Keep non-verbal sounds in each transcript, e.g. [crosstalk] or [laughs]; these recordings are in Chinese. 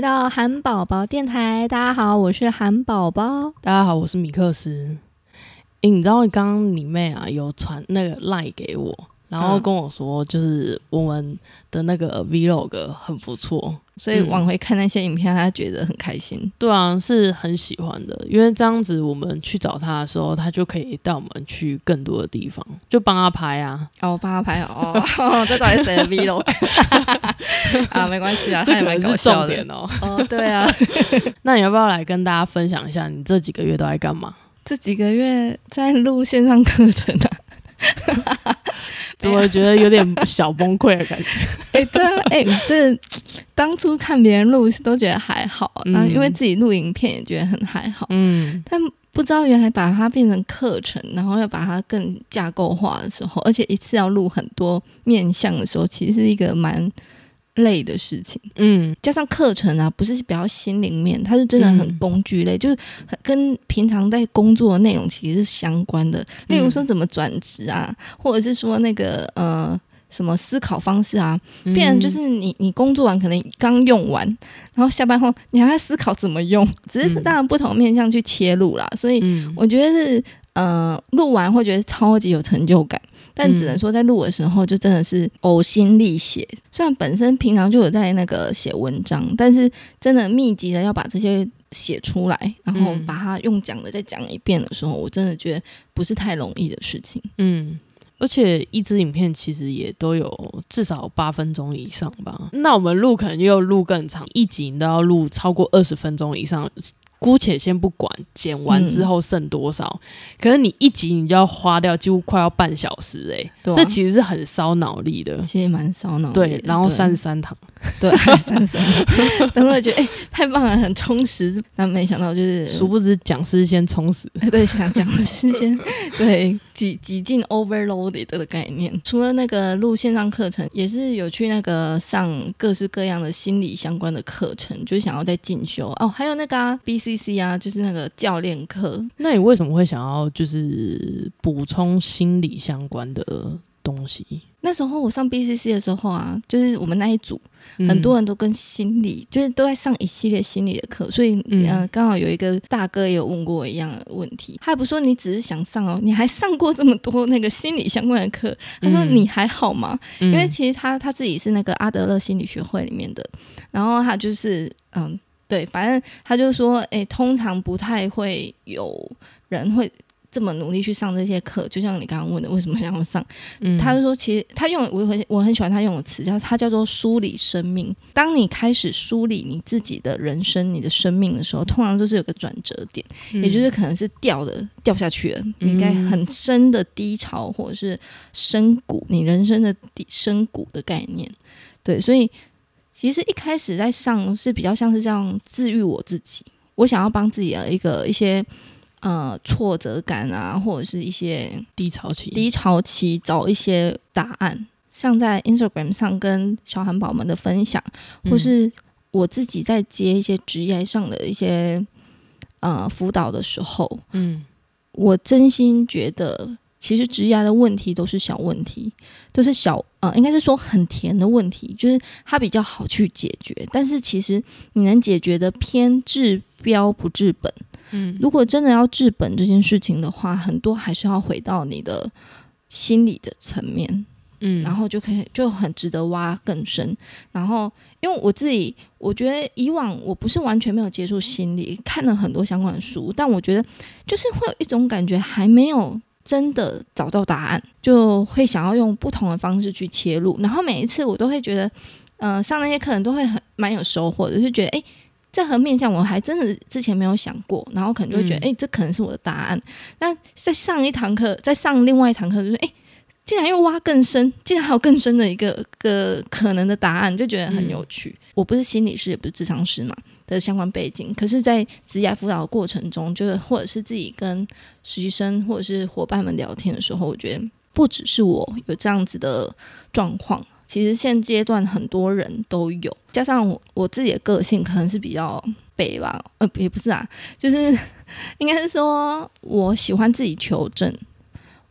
来到韩宝宝电台，大家好，我是韩宝宝。大家好，我是米克斯。诶，你知道刚刚你妹啊有传那个赖给我，然后嗯跟我说，就是我们的那个 vlog 很不错。所以往回看那些影片，他觉得很开心。对啊，是很喜欢的，因为这样子我们去找他的时候，他就可以带我们去更多的地方，就帮他拍啊。哦，我帮他拍哦，这到底是谁的 [laughs] vlog 啊？没关系啊，这他也蛮可能是搞笑的重点哦。哦。对啊，[laughs] 那你要不要来跟大家分享一下，你这几个月都在干嘛？这几个月在录线上课程啊。[laughs] 怎么觉得有点小崩溃的感觉？[laughs] 哎、对啊，哎、这当初看别人录都觉得还好，嗯。然后因为自己录影片也觉得很还好，嗯，但不知道原来把它变成课程，然后要把它更架构化的时候，而且一次要录很多面向的时候，其实是一个蛮累的事情。嗯。加上课程啊，不是比较心灵面，它是真的很嗯。工具类，就是很跟平常在工作的内容其实是相关的。例如说怎么转职啊，或者是说那个呃什么思考方式啊，嗯，变成就。是你你工作完可能刚用完，然后下班后你还在思考怎么用，只是嗯。当然不同面向去切入啦。所以嗯，我觉得是呃录完会觉得超级有成就感，但只能说在录的时候就真的是呕心沥血。虽然本身平常就有在那个写文章，但是真的密集的要把这些写出来，然后嗯把它用讲的再讲一遍的时候，我真的觉得不是太容易的事情。嗯，而且一支影片其实也都有至少八分钟以上吧。那我们录可能又录更长，一集你都要录超过二十分钟以上。姑且先不管剪完之后剩多少，可是你一集你就要花掉几乎快要半小时诶、对啊这其实是很烧脑力的。其实蛮烧脑的。对，然后三十三堂，对，[laughs] 三三，[laughs] 但我也觉得哎、太棒了，很充实。但没想到就是殊不知讲师先充实。[laughs] 对想讲的是先对挤挤进 overloaded 的概念。除了那个录线上课程，也是有去那个上各式各样的心理相关的课程，就是想要再进修哦。还有那个、啊、BCC 啊，就是那个教练课。那你为什么会想要就是补充心理相关的东西？那时候我上 BCC 的时候啊，就是我们那一组嗯很多人都跟心理，就是都在上一系列心理的课，所以嗯。呃，刚好有一个大哥也有问过我一样的问题，他也不说你只是想上哦，你还上过这么多那个心理相关的课，他说嗯。你还好吗？因因为其实他他自己是那个阿德勒心理学会里面的，然后他就是嗯，对，反正他就说，诶，通常不太会有人会。这么努力去上这些课，就像你刚刚问的，为什么想要上？嗯他就说，其实他用我很我很喜欢他用的词，叫他叫做梳理生命。当你开始梳理你自己的人生、你的生命的时候，通常都是有个转折点，嗯也就是可能是掉的掉下去了，你应该很深的低潮或者是深谷，你人生的底深谷的概念。对，所以其实一开始在上是比较像是这样治愈我自己，我想要帮自己的一个一些呃挫折感啊，或者是一些低潮期，低潮期找一些答案，像在 Instagram 上跟小韩宝们的分享，嗯或是我自己在接一些职业上的一些呃辅导的时候，嗯我真心觉得，其实职涯的问题都是小问题，都是小呃，应该是说很甜的问题，就是它比较好去解决。但是其实你能解决的偏治标不治本。嗯如果真的要治本这件事情的话，很多还是要回到你的心理的层面，嗯，然后就可以就很值得挖更深。然后，因为我自己，我觉得以往我不是完全没有接触心理，看了很多相关的书，但我觉得就是会有一种感觉还没有。真的找到答案，就会想要用不同的方式去切入。然后每一次我都会觉得，呃，上那些课程都会很蛮有收获的，就觉得诶，这和面向我还真的之前没有想过，然后可能就会觉得，嗯诶，这可能是我的答案。那在上一堂课，在上另外一堂课，就是诶，竟然又挖更深，竟然还有更深的一个个可能的答案，就觉得很有趣。我不是心理师，也不是智商师嘛的相关背景，可是，在职业辅导的过程中，就是或者是自己跟实习生或者是伙伴们聊天的时候，我觉得不只是我有这样子的状况。其实现阶段很多人都有，加上我我自己的个性可能是比较北吧，呃，也不是啊，就是 [laughs] 应该是说我喜欢自己求证，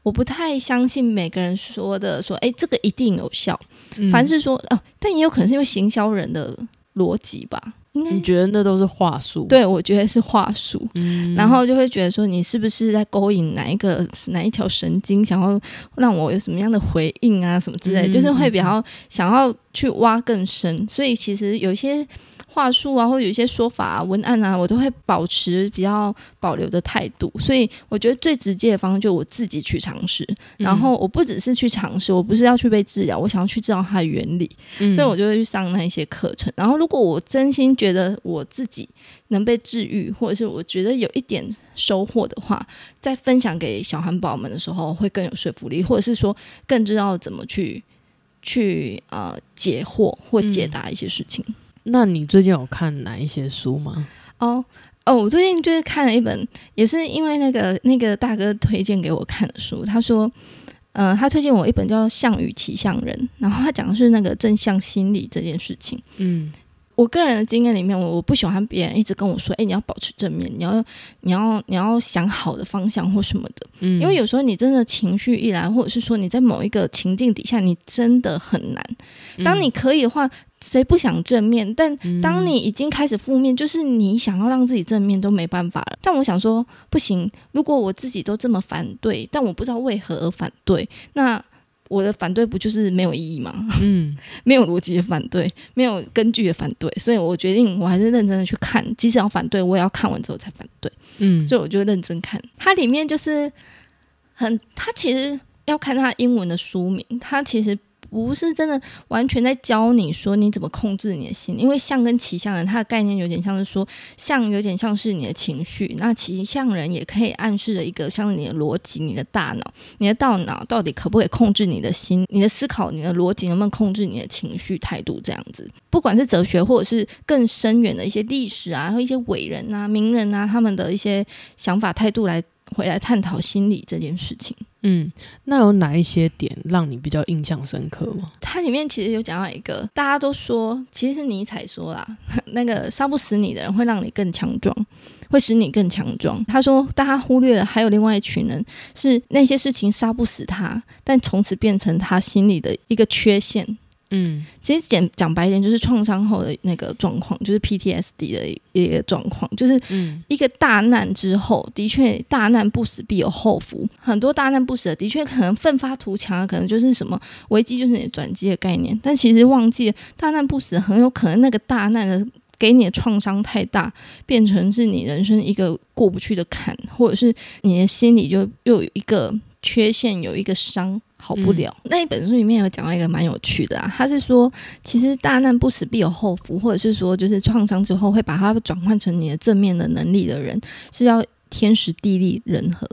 我不太相信每个人说的说，哎，这个一定有效。嗯凡是说哦，但也有可能是因为行销人的逻辑吧，应该你觉得那都是话术？，对我觉得是话术。嗯然后就会觉得说，你是不是在勾引哪一个哪一条神经，想要让我有什么样的回应啊，什么之类，嗯就是会比较想要去挖更深。所以其实有些话术啊，或者有一些说法、啊、文案啊，我都会保持比较保留的态度。所以我觉得最直接的方式，就我自己去尝试。然后我不只是去尝试，我不是要去被治疗，我想要去知道它的原理。嗯所以我就会去上那一些课程。然后，如果我真心觉得我自己能被治愈，或者是我觉得有一点收获的话，在分享给小汉堡们的时候，会更有说服力，或者是说更知道怎么去去呃解惑或解答一些事情。那你最近有看哪一些书吗？哦。哦，我最近就是看了一本，也是因为那个那个大哥推荐给我看的书。他说，呃，他推荐我一本叫《项羽骑象人》，然后他讲的是那个正向心理这件事情。嗯我个人的经验里面，我我不喜欢别人一直跟我说，哎、你要保持正面，你要你要你要想好的方向或什么的，嗯，因为有时候你真的情绪一来，或者是说你在某一个情境底下，你真的很难。当你可以的话，谁不想正面？但当你已经开始负面，就是你想要让自己正面都没办法了。但我想说，不行，如果我自己都这么反对，但我不知道为何而反对，那我的反对不就是没有意义吗？嗯 [laughs] 没有逻辑的反对，没有根据的反对，所以我决定我还是认真的去看，即使要反对，我也要看完之后才反对。嗯，所以我就认真看。它里面就是很，它其实要看它英文的书名，它其实不是真的完全在教你说你怎么控制你的心，因为象跟骑象人它的概念有点像是说，象有点像是你的情绪，那骑象人也可以暗示着一个像是你的逻辑、你的大脑，你的大脑到底可不可以控制你的心、你的思考、你的逻辑能不能控制你的情绪态度这样子。不管是哲学或者是更深远的一些历史啊，和一些伟人啊、名人啊，他们的一些想法态度来回来探讨心理这件事情。嗯，那有哪一些点让你比较印象深刻吗？它里面其实有讲到一个，大家都说，其实是尼采说啦，[laughs] 那个杀不死你的人会让你更强壮，会使你更强壮。他说，大家忽略了还有另外一群人，是那些事情杀不死他，但从此变成他心里的一个缺陷。嗯其实讲讲白一点，就是创伤后的那个状况，就是 PTSD 的一个状况，就是嗯一个大难之后，的确大难不死必有后福。很多大难不死的，的确可能奋发图强啊，可能就是什么危机就是你的转机的概念。但其实忘记了，大难不死，很有可能那个大难的给你的创伤太大，变成是你人生一个过不去的坎，或者是你的心里就又有一个缺陷，有一个伤。好不了。那一本书里面有讲到一个蛮有趣的啊，他是说，其实大难不死必有后福，或者是说，就是创伤之后会把它转换成你的正面的能力的人，是要天时地利人和。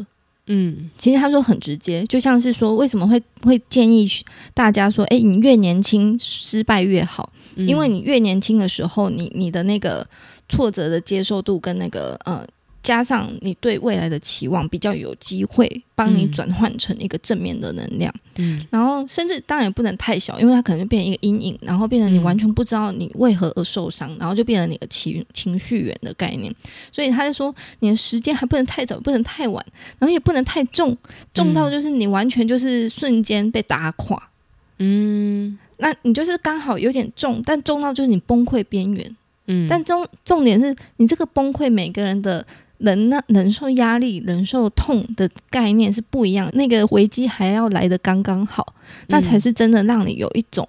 嗯其实他说很直接，就像是说，为什么会会建议大家说，哎，你越年轻失败越好，嗯因为你越年轻的时候，你你的那个挫折的接受度跟那个呃。加上你对未来的期望，比较有机会帮你嗯转换成一个正面的能量。嗯然后甚至当然也不能太小，因为它可能就变成一个阴影，然后变成你嗯完全不知道你为何而受伤，然后就变成你的情情绪源的概念。所以他是说，你的时间还不能太早，不能太晚，然后也不能太重，重到就是你完全就是瞬间被打垮。嗯那你就是刚好有点重，但重到就是你崩溃边缘。嗯，但重重点是你这个崩溃，每个人的人呢忍受压力、忍受痛的概念是不一样，那个危机还要来的刚刚好，那才嗯是真的让你有一种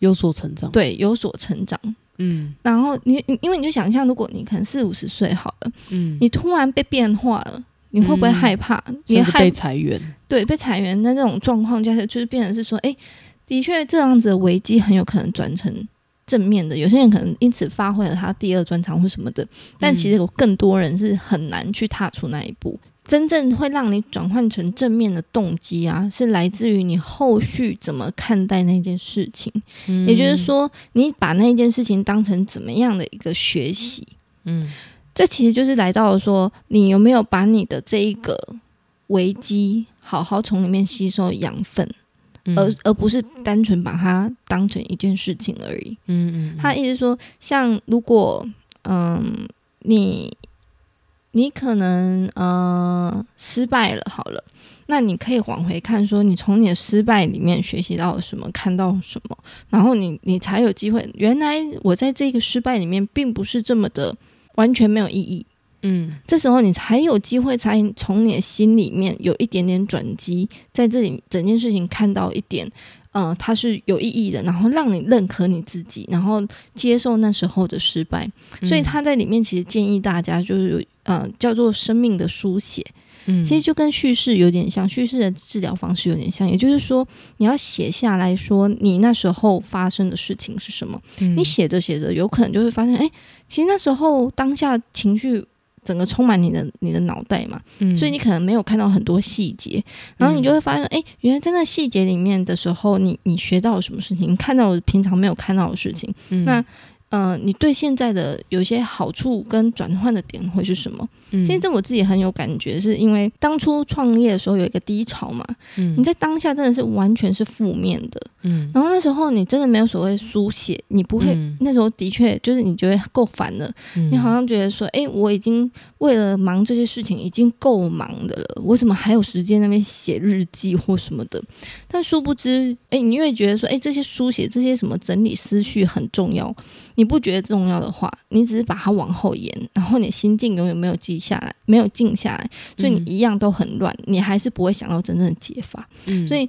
有所成长。对有所成长。嗯然后你你因为你就想象，如果你可能四五十岁好了，嗯，你突然被变化了。你会不会嗯害怕？你害被裁员。对被裁员的这种状况下，就是变成是说，哎，的确这样子的危机很有可能转成正面的。有些人可能因此发挥了他第二专长或什么的，但其实有更多人是很难去踏出那一步。真正会让你转换成正面的动机啊，是来自于你后续怎么看待那件事情。嗯也就是，说，你把那件事情当成怎么样的一个学习。嗯这其实就是来到了说，你有没有把你的这一个危机好好从里面吸收养分，嗯而而不是单纯把它当成一件事情而已。嗯嗯，他意思说，像如果嗯你你可能呃失败了，好了，那你可以往回看，说你从你的失败里面学习到了什么，看到什么，然后你你才有机会。原来我在这个失败里面并不是这么的完全没有意义，嗯这时候你才有机会，才从你的心里面有一点点转机，在这里整件事情看到一点，呃，它是有意义的，然后让你认可你自己，然后接受那时候的失败。所以他在里面其实建议大家就是呃叫做生命的书写，嗯，其实就跟叙事有点像，叙事的治疗方式有点像，也就是说你要写下来说你那时候发生的事情是什么，嗯你写着写着有可能就会发现，哎，其实那时候当下情绪。整个充满你的你的脑袋嘛，嗯。所以你可能没有看到很多细节，然后你就会发现，哎、原来在那细节里面的时候，你你学到了什么事情，你看到了平常没有看到的事情，嗯。那呃，你对现在的有些好处跟转换的点会是什么？嗯。其实这我自己很有感觉，是因为当初创业的时候有一个低潮嘛，嗯。你在当下真的是完全是负面的，嗯。然后那时候你真的没有所谓书写，你不会，嗯。那时候的确就是你觉得够烦了，你好像觉得说，哎、我已经为了忙这些事情已经够忙的了，我怎么还有时间那边写日记或什么的？但殊不知，哎、你越觉得说，哎、这些书写这些什么整理思绪很重要，你不觉得重要的话，你只是把它往后延，然后你心境永远没有记下来，没有静下来，所以你一样都很乱，你还是不会想到真正的解法。嗯所以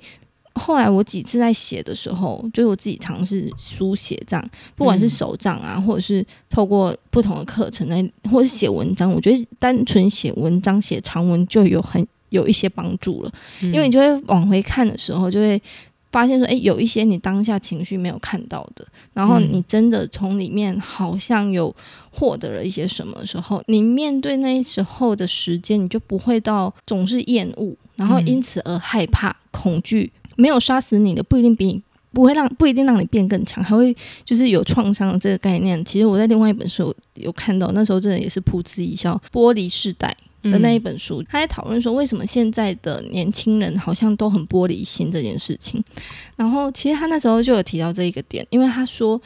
后来我几次在写的时候，就是我自己尝试书写这样，不管是手账啊，或者是透过不同的课程来，或者是写文章，我觉得单纯写文章、写长文就有很有一些帮助了，嗯因为你就会往回看的时候，就会。发现说，诶，有一些你当下情绪没有看到的，然后嗯你真的从里面好像有获得了一些什么的时候，你面对那时候的时间，你就不会到总是厌恶，然后嗯因此而害怕、恐惧。没有杀死你的，不一定比你不会让不一定让你变更强，还会就是有创伤的这个概念。其实我在另外一本书有看到，那时候真的也是噗嗤一笑，《玻璃世代》的那一本书，他在讨论说为什么现在的年轻人好像都很玻璃心这件事情。然后其实他那时候就有提到这一个点，因为他说。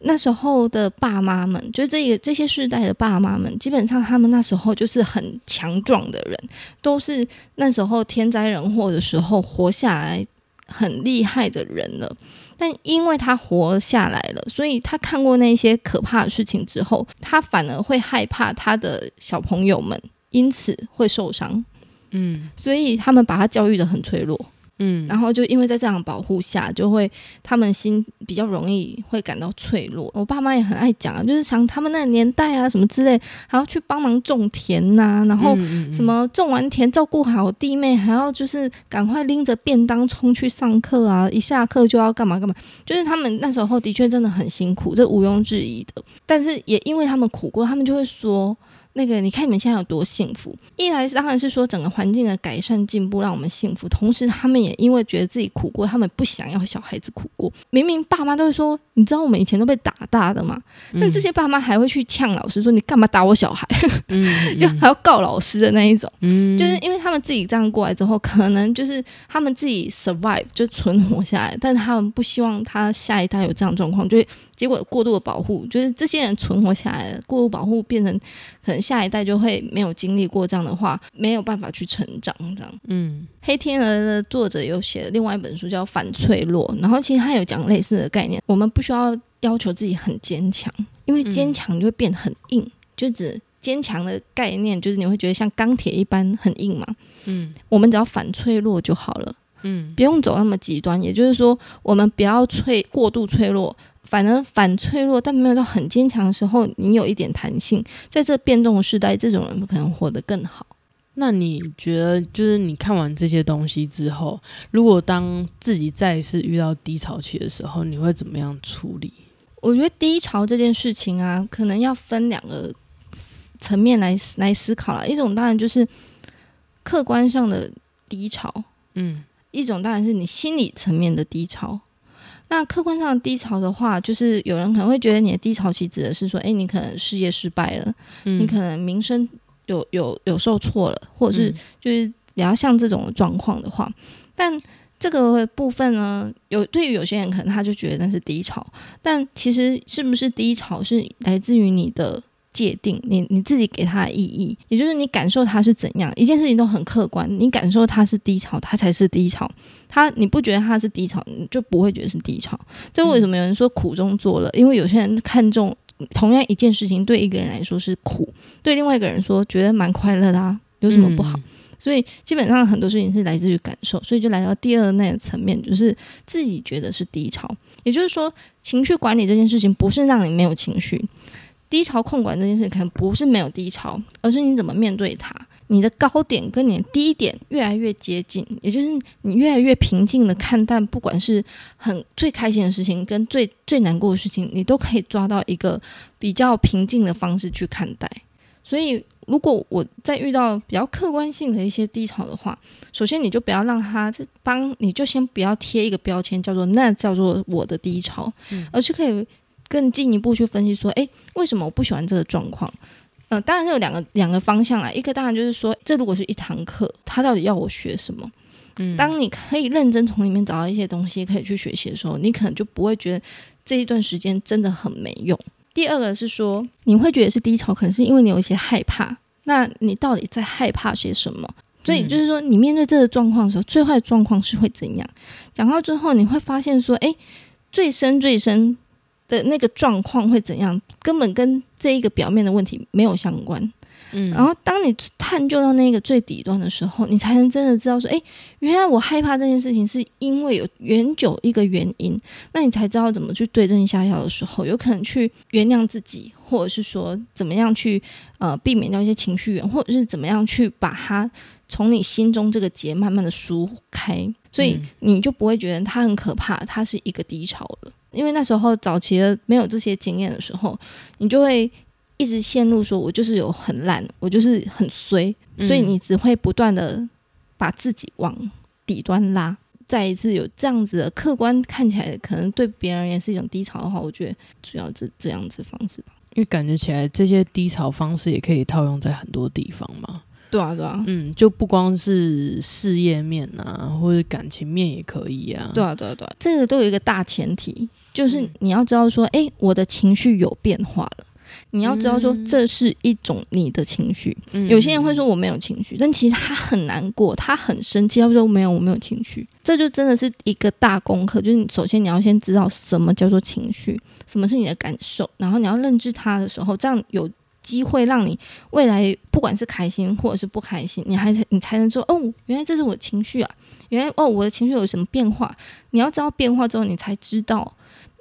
那时候的爸妈们，就这个这些世代的爸妈们，基本上他们那时候就是很强壮的人，都是那时候天灾人祸的时候活下来很厉害的人了。但因为他活下来了，所以他看过那些可怕的事情之后，他反而会害怕他的小朋友们因此会受伤，嗯所以他们把他教育的很脆弱。嗯，然后就因为在这样的保护下，就会他们心比较容易会感到脆弱。我爸妈也很爱讲啊，就是想他们那个年代啊什么之类，还要去帮忙种田呐、然后嗯什么种完田照顾好弟妹，还要就是赶快拎着便当冲去上课啊，一下课就要干嘛干嘛，就是他们那时候的确真的很辛苦，这毋庸置疑的。但是也因为他们苦过，他们就会说。那个，你看你们现在有多幸福？一来是当然是说整个环境的改善进步让我们幸福，同时他们也因为觉得自己苦过，他们不想要小孩子苦过。明明爸妈都会说，你知道我们以前都被打大的嘛，但这些爸妈还会去呛老师说，你干嘛打我小孩？[laughs] 嗯就还要告老师的那一种。嗯就是因为他们自己这样过来之后，可能就是他们自己 survive 就存活下来，但是他们不希望他下一代有这样状况，就是结果过度的保护，就是这些人存活下来了，过度保护变成可能下一代就会没有经历过这样的话，没有办法去成长这样。嗯黑天鹅的作者有写另外一本书叫《反脆弱》，然后其实他有讲类似的概念，我们不需要要求自己很坚强，因为坚强就会变很硬，就指坚强的概念就是你会觉得像钢铁一般很硬嘛，嗯。我们只要反脆弱就好了，嗯不用走那么极端。也就是说，我们不要脆过度脆弱，反而反脆弱，但没有到很坚强的时候，你有一点弹性，在这变动的时代，这种人可能活得更好。那你觉得，就是你看完这些东西之后，如果当自己再一次遇到低潮期的时候，你会怎么样处理？我觉得低潮这件事情啊，可能要分两个层面来来思考了。一种当然就是客观上的低潮，嗯一种当然是你心理层面的低潮。那客观上的低潮的话，就是有人可能会觉得你的低潮期指的是说，诶，你可能事业失败了，嗯，你可能名声有有有受挫了，或者是嗯就是比较像这种状况的话，但这个部分呢，有对于有些人可能他就觉得那是低潮，但其实是不是低潮是来自于你的界定，你你自己给它的意义，也就是你感受它是怎样，一件事情都很客观，你感受它是低潮，它才是低潮。它你不觉得它是低潮，你就不会觉得是低潮。这为什么有人说苦中作乐？因为有些人看重同样一件事情，对一个人来说是苦，对另外一个人说觉得蛮快乐的啊，有什么不好？所以基本上很多事情是来自于感受，所以就来到第二那个层面，就是自己觉得是低潮。也就是说，情绪管理这件事情不是让你没有情绪，低潮控管这件事可能不是没有低潮，而是你怎么面对它。你的高点跟你的低点越来越接近，也就是你越来越平静的看淡，不管是很最开心的事情跟最最难过的事情，你都可以抓到一个比较平静的方式去看待。所以，如果我在遇到比较客观性的一些低潮的话，首先你就不要让他帮，你就先不要贴一个标签，叫做那叫做我的低潮，而是可以更进一步去分析说，诶，为什么我不喜欢这个状况？嗯，当然是有两个两个方向啦，一个当然就是说，这如果是一堂课，他到底要我学什么？嗯，当你可以认真从里面找到一些东西可以去学习的时候，你可能就不会觉得这一段时间真的很没用。第二个是说，你会觉得是低潮，可能是因为你有一些害怕。那你到底在害怕些什么？所以就是说，你面对这个状况的时候，最坏的状况是会怎样？讲到最后，你会发现说，诶，最深最深的那个状况会怎样？根本跟这一个表面的问题没有相关。嗯，然后当你探究到那个最底端的时候，你才能真的知道说，哎，原来我害怕这件事情是因为有远久一个原因，那你才知道怎么去对症下药的时候，有可能去原谅自己，或者是说怎么样去呃避免掉一些情绪源，或者是怎么样去把它从你心中这个结慢慢的疏开，所以你就不会觉得它很可怕，它是一个低潮了，因为那时候早期的没有这些经验的时候，你就会。一直陷入说，我就是有很烂，我就是很衰，所以你只会不断的把自己往底端拉。再一次有这样子的客观看起来，可能对别人也是一种低潮的话，我觉得主要这这样子方式吧。因为感觉起来这些低潮方式也可以套用在很多地方嘛。对啊，对啊，嗯，就不光是事业面啊，或者感情面也可以啊。对啊，对啊，对啊，这个都有一个大前提，就是你要知道说，哎，我的情绪有变化了。你要知道，说这是一种你的情绪。有些人会说我没有情绪，但其实他很难过，他很生气。他说没有，我没有情绪。这就真的是一个大功课。就是你首先你要先知道什么叫做情绪，什么是你的感受，然后你要认知它的时候，这样有机会让你未来不管是开心或者是不开心，你还是你才能说哦，原来这是我的情绪啊，原来哦我的情绪有什么变化。你要知道变化之后，你才知道。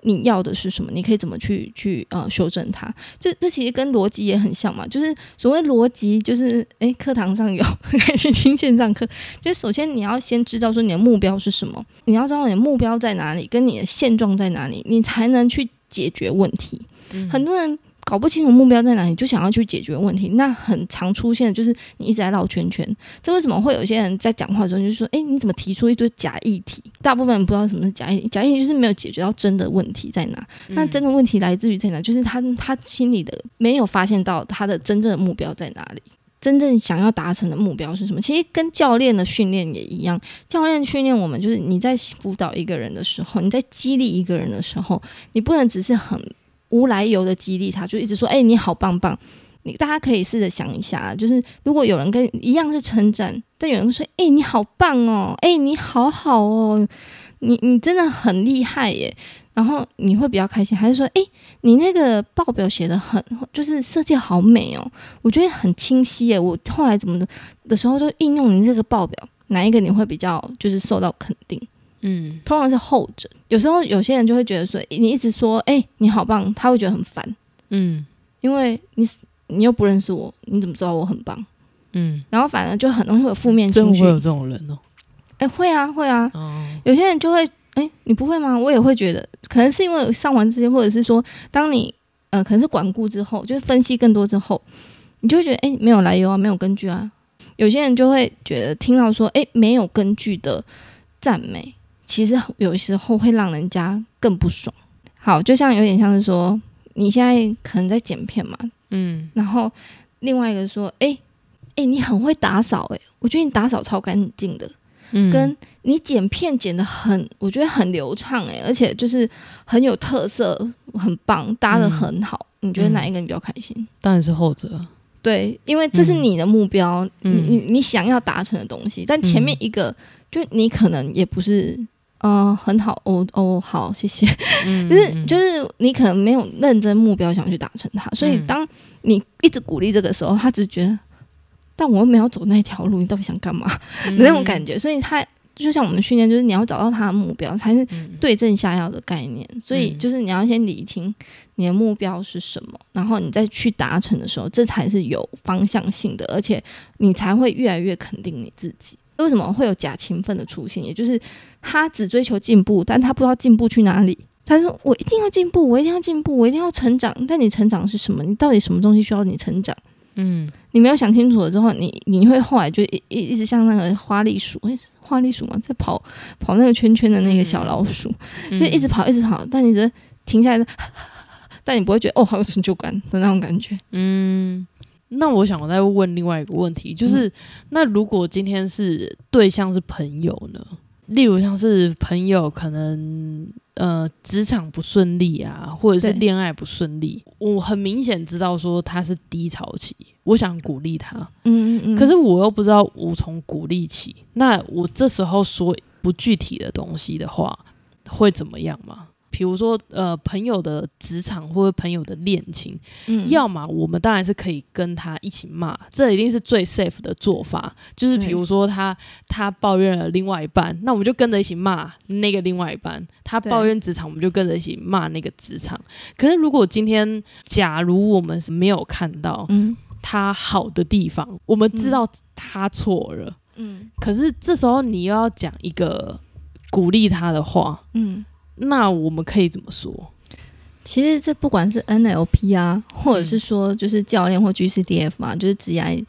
你要的是什么？你可以怎么去去呃修正它？这这其实跟逻辑也很像嘛。就是所谓逻辑，就是诶，课堂上有还是听线上课？就是首先你要先知道说你的目标是什么，你要知道你的目标在哪里，跟你的现状在哪里，你才能去解决问题。很多人。搞不清楚目标在哪里，就想要去解决问题，那很常出现的就是你一直在绕圈圈。这为什么会有些人在讲话的时候就说：“哎，你怎么提出一堆假议题？”大部分人不知道什么是假议题，假议题就是没有解决到真的问题在哪。那真的问题来自于在哪？就是他他心里的没有发现到他的真正的目标在哪里，真正想要达成的目标是什么？其实跟教练的训练也一样，教练训练我们就是你在辅导一个人的时候，你在激励一个人的时候，你不能只是很。无来由的激励他，就一直说：“哎，你好棒棒！”你大家可以试着想一下，就是如果有人跟一样是称赞，但有人说：“哎，你好棒哦！哎，你好好哦！你你真的很厉害耶！”然后你会比较开心，还是说：“哎，你那个报表写的很，就是设计好美哦，我觉得很清晰耶！我后来怎么的的时候就应用你这个报表，哪一个你会比较就是受到肯定？”嗯，通常是后者。有时候有些人就会觉得说，你一直说，哎，你好棒，他会觉得很烦。嗯，因为你你又不认识我，你怎么知道我很棒？嗯，然后反而就很容易会有负面情绪。会有这种人哦？哎，会啊，会啊。哦，有些人就会，哎，你不会吗？我也会觉得，可能是因为上完这些，或者是说，当你呃，可能是管顾之后，就是分析更多之后，你就会觉得，哎，没有来由啊，没有根据啊。有些人就会觉得，听到说，哎，没有根据的赞美。其实有时候会让人家更不爽。好，就像有点像是说，你现在可能在剪片嘛，嗯，然后另外一个说，哎，哎，你很会打扫，哎，我觉得你打扫超干净的。嗯跟你剪片剪的很，我觉得很流畅哎、而且就是很有特色，很棒，搭的很好。你觉得哪一个你比较开心？当然是后者，对，因为这是你的目标，嗯你你你想要达成的东西，但前面一个、就你可能也不是。嗯、很好哦哦，好，谢谢。嗯就是就是你可能没有认真目标想去达成它，所以嗯当你一直鼓励这个时候，他只觉得，但我又没有走那条路，你到底想干嘛？那种感觉。所以他就像我们的训练，就是你要找到他的目标，才是嗯对症下药的概念。所以嗯就是你要先理清你的目标是什么，然后你再去达成的时候，这才是有方向性的，而且你才会越来越肯定你自己。为什么会有假勤奋的出现？也就是他只追求进步，但他不知道进步去哪里。他说：“我一定要进步，我一定要进步，我一定要成长。但你成长是什么？你到底什么东西需要你成长？嗯你没有想清楚了之后，你你会后来就一一一直像那个花栗鼠，诶花栗鼠嘛，在跑跑那个圈圈的那个小老鼠，嗯就一直跑一直跑，但你只停下来，[laughs] 但你不会觉得哦好有成就感的那种感觉。嗯。那我想再问另外一个问题，就是、那如果今天是对象是朋友呢？例如像是朋友可能呃职场不顺利啊，或者是恋爱不顺利，我很明显知道说他是低潮期，我想鼓励他，嗯嗯嗯。可是我又不知道无从鼓励起，那我这时候说不具体的东西的话，会怎么样吗？比如说，呃，朋友的职场或者朋友的恋情，嗯。要么我们当然是可以跟他一起骂，这一定是最 safe 的做法。就是比如说他他抱怨了另外一半，那我们就跟着一起骂那个另外一半；他抱怨职场，我们就跟着一起骂那个职场。可是如果今天假如我们是没有看到嗯。他好的地方，我们知道他错了，嗯。可是这时候你又要讲一个鼓励他的话，嗯，那我们可以怎么说？其实这不管是 NLP 啊，或者是说就是教练或 GCDF 嘛，就是职业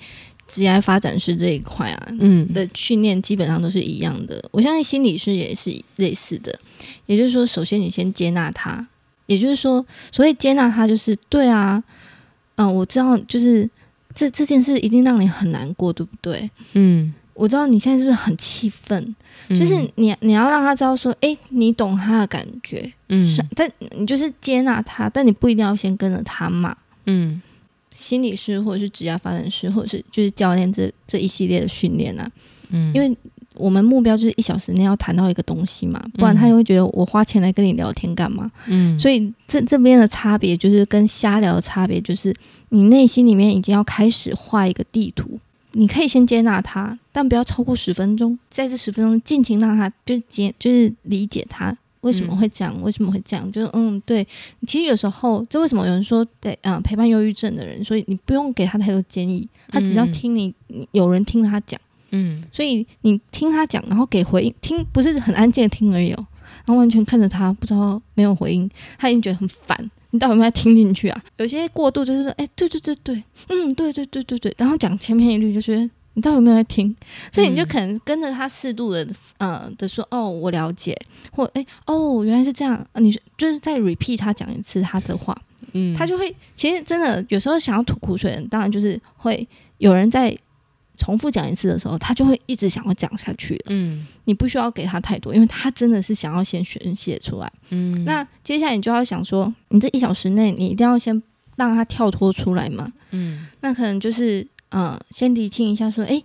职业发展师这一块啊，嗯的训练基本上都是一样的。我相信心理师也是类似的，也就是说，首先你先接纳他，也就是说，所以接纳他，就是对啊，嗯、我知道，就是这这件事一定让你很难过，对不对？嗯，我知道你现在是不是很气愤？就是你你要让他知道说，诶，你懂他的感觉，嗯是但你就是接纳他，但你不一定要先跟着他骂。嗯心理师或者是职业发展师，或者是就是教练这这一系列的训练啊，嗯，因为我们目标就是一小时内要谈到一个东西嘛，不然他也会觉得我花钱来跟你聊天干嘛？嗯，所以这这边的差别就是跟瞎聊的差别，就是你内心里面已经要开始画一个地图。你可以先接纳他，但不要超过十分钟。在这十分钟，尽情让他就是接，就是理解他为什么会这样，为什么会这样。就是嗯，对。其实有时候，这为什么有人说，对，嗯、陪伴忧郁症的人，所以你不用给他太多建议，他只要嗯听你，你有人听他讲。嗯所以你听他讲，然后给回应，听不是很安静的听而已哦，然后完全看着他，不知道没有回应，他已经觉得很烦。你到底有没有听进去啊？有些过度就是说，哎，对对对对，嗯，对对对对对，然后讲千篇一律，就觉得你到底有没有在听？所以你就可能跟着他适度的，呃的说，哦，我了解，或哎，哦，原来是这样，呃你就是再 repeat 他讲一次他的话，嗯，他就会，其实真的有时候想要吐苦水的，当然就是会有人在重复讲一次的时候，他就会一直想要讲下去。嗯你不需要给他太多，因为他真的是想要先宣泄出来。嗯，那接下来你就要想说，你这一小时内你一定要先让他跳脱出来嘛。嗯那可能就是呃，先理清一下说，诶，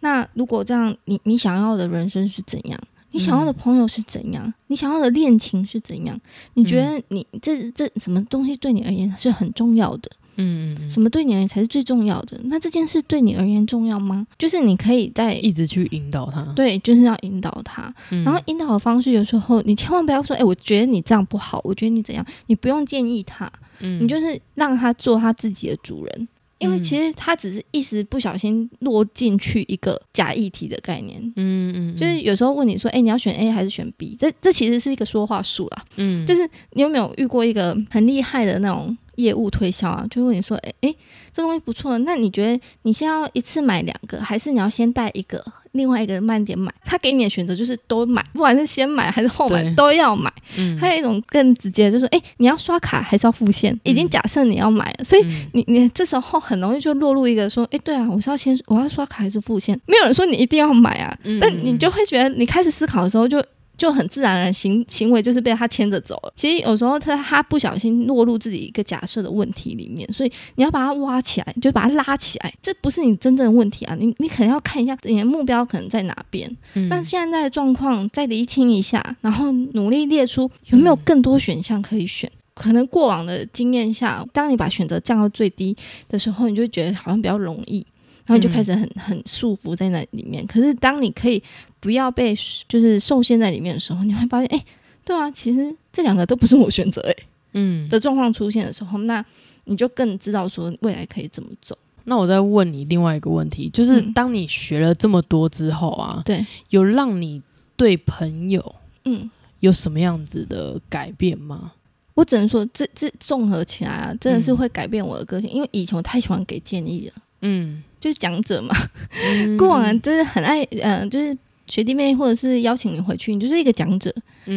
那如果这样，你你想要的人生是怎样？你想要的朋友是怎样？你想要的恋情是怎样？你觉得你这这什么东西对你而言是很重要的？嗯嗯什么对你而言才是最重要的？那这件事对你而言重要吗？就是你可以在一直去引导他，对，就是要引导他。嗯，然后引导的方式，有时候你千万不要说，哎、我觉得你这样不好，我觉得你怎样，你不用建议他，嗯你就是让他做他自己的主人。因为嗯其实他只是一时不小心落进去一个假议题的概念，嗯嗯，就是有时候问你说，哎、你要选 A 还是选 B？这这其实是一个说话术啦。嗯，就是你有没有遇过一个很厉害的那种业务推销啊，就问你说，哎哎，这东西不错，那你觉得你先要一次买两个，还是你要先带一个，另外一个慢点买？他给你的选择就是都买，不管是先买还是后买都要买。嗯还有一种更直接，就是哎，你要刷卡还是要付现？已经假设你要买了，所以你你这时候很容易就落入一个说，哎，对啊，我是要先我要刷卡还是付现？没有人说你一定要买啊，但你就会觉得你开始思考的时候就。就很自然而然行行为就是被他牵着走了。其实有时候他他不小心落入自己一个假设的问题里面，所以你要把它挖起来，就把它拉起来。这不是你真正的问题啊，你你可能要看一下你的目标可能在哪边。那现在的状况再厘清一下，然后努力列出有没有更多选项可以选。可能过往的经验下，当你把选择降到最低的时候，你就觉得好像比较容易。然后你就开始很很束缚在那里面。可是当你可以不要被就是受限在里面的时候，你会发现，哎，对啊，其实这两个都不是我选择，哎，嗯。的状况出现的时候，那你就更知道说未来可以怎么走。那我再问你另外一个问题，就是当你学了这么多之后啊，对，有让你对朋友嗯。有什么样子的改变吗？我只能说，这这综合起来啊，真的是会改变我的个性，因为以前我太喜欢给建议了，嗯。就是讲者嘛，[laughs] 过往就是很爱，嗯，就是学弟妹或者是邀请你回去，你就是一个讲者，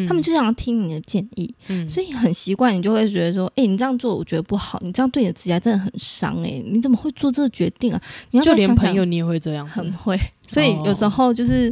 他们就想要听你的建议，所以很习惯，你就会觉得说，哎，你这样做我觉得不好，你这样对你的指甲真的很伤，哎，你怎么会做这个决定啊？你要就连朋友你也会这样，很会，所以有时候就是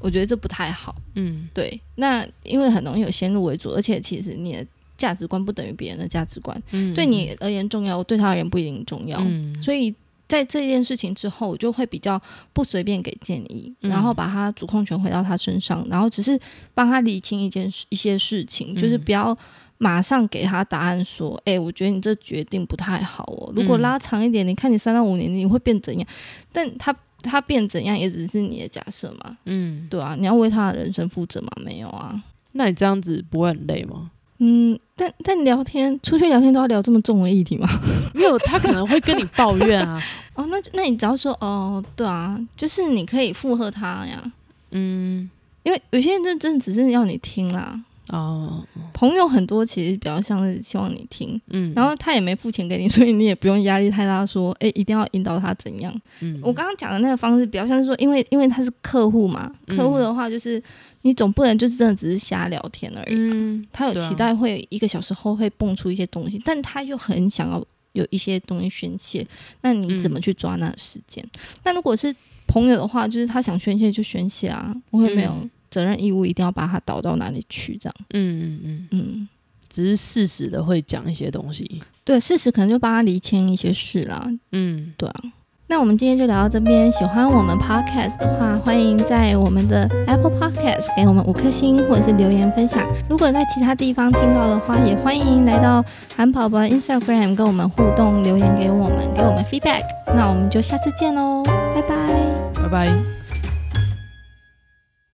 我觉得这不太好，嗯，对，那因为很容易有先入为主，而且其实你的价值观不等于别人的价值观，对你而言重要，对他而言不一定重要，嗯。所以。在这件事情之后，我就会比较不随便给建议，然后把他主控权回到他身上，然后只是帮他理清一件事、一些事情，就是不要马上给他答案，说：“哎，我觉得你这决定不太好哦。如果拉长一点，你看你三到五年你会变怎样？但他他变怎样也只是你的假设嘛，嗯，对啊，你要为他的人生负责吗？没有啊。那你这样子不会很累吗？嗯，但但聊天出去聊天都要聊这么重的议题吗？[laughs] [laughs] 没有，他可能会跟你抱怨啊。哦，那那你只要说哦，对啊，就是你可以附和他呀。嗯，因为有些人就真的只是要你听啦。哦，朋友很多，其实比较像是希望你听。嗯，然后他也没付钱给你，所以你也不用压力太大，说哎，一定要引导他怎样。嗯，我刚刚讲的那个方式，比较像是说，因为因为他是客户嘛，客户的话就是。你总不能就是真的只是瞎聊天而已嘛？他有期待会一个小时后会蹦出一些东西，但他又很想要有一些东西宣泄，那你怎么去抓那时间？那如果是朋友的话，就是他想宣泄就宣泄啊，我会没有责任义务一定要把它导到哪里去这样。嗯嗯嗯嗯，只是适时的会讲一些东西，对，事实可能就帮他理清一些事啦。嗯，对啊。那我们今天就聊到这边。喜欢我们 podcast 的话，欢迎在我们的 Apple Podcast 给我们五颗星，或者是留言分享。如果在其他地方听到的话，也欢迎来到韩宝宝 Instagram 跟我们互动，留言给我们，给我们 feedback。那我们就下次见喽，拜拜，拜拜。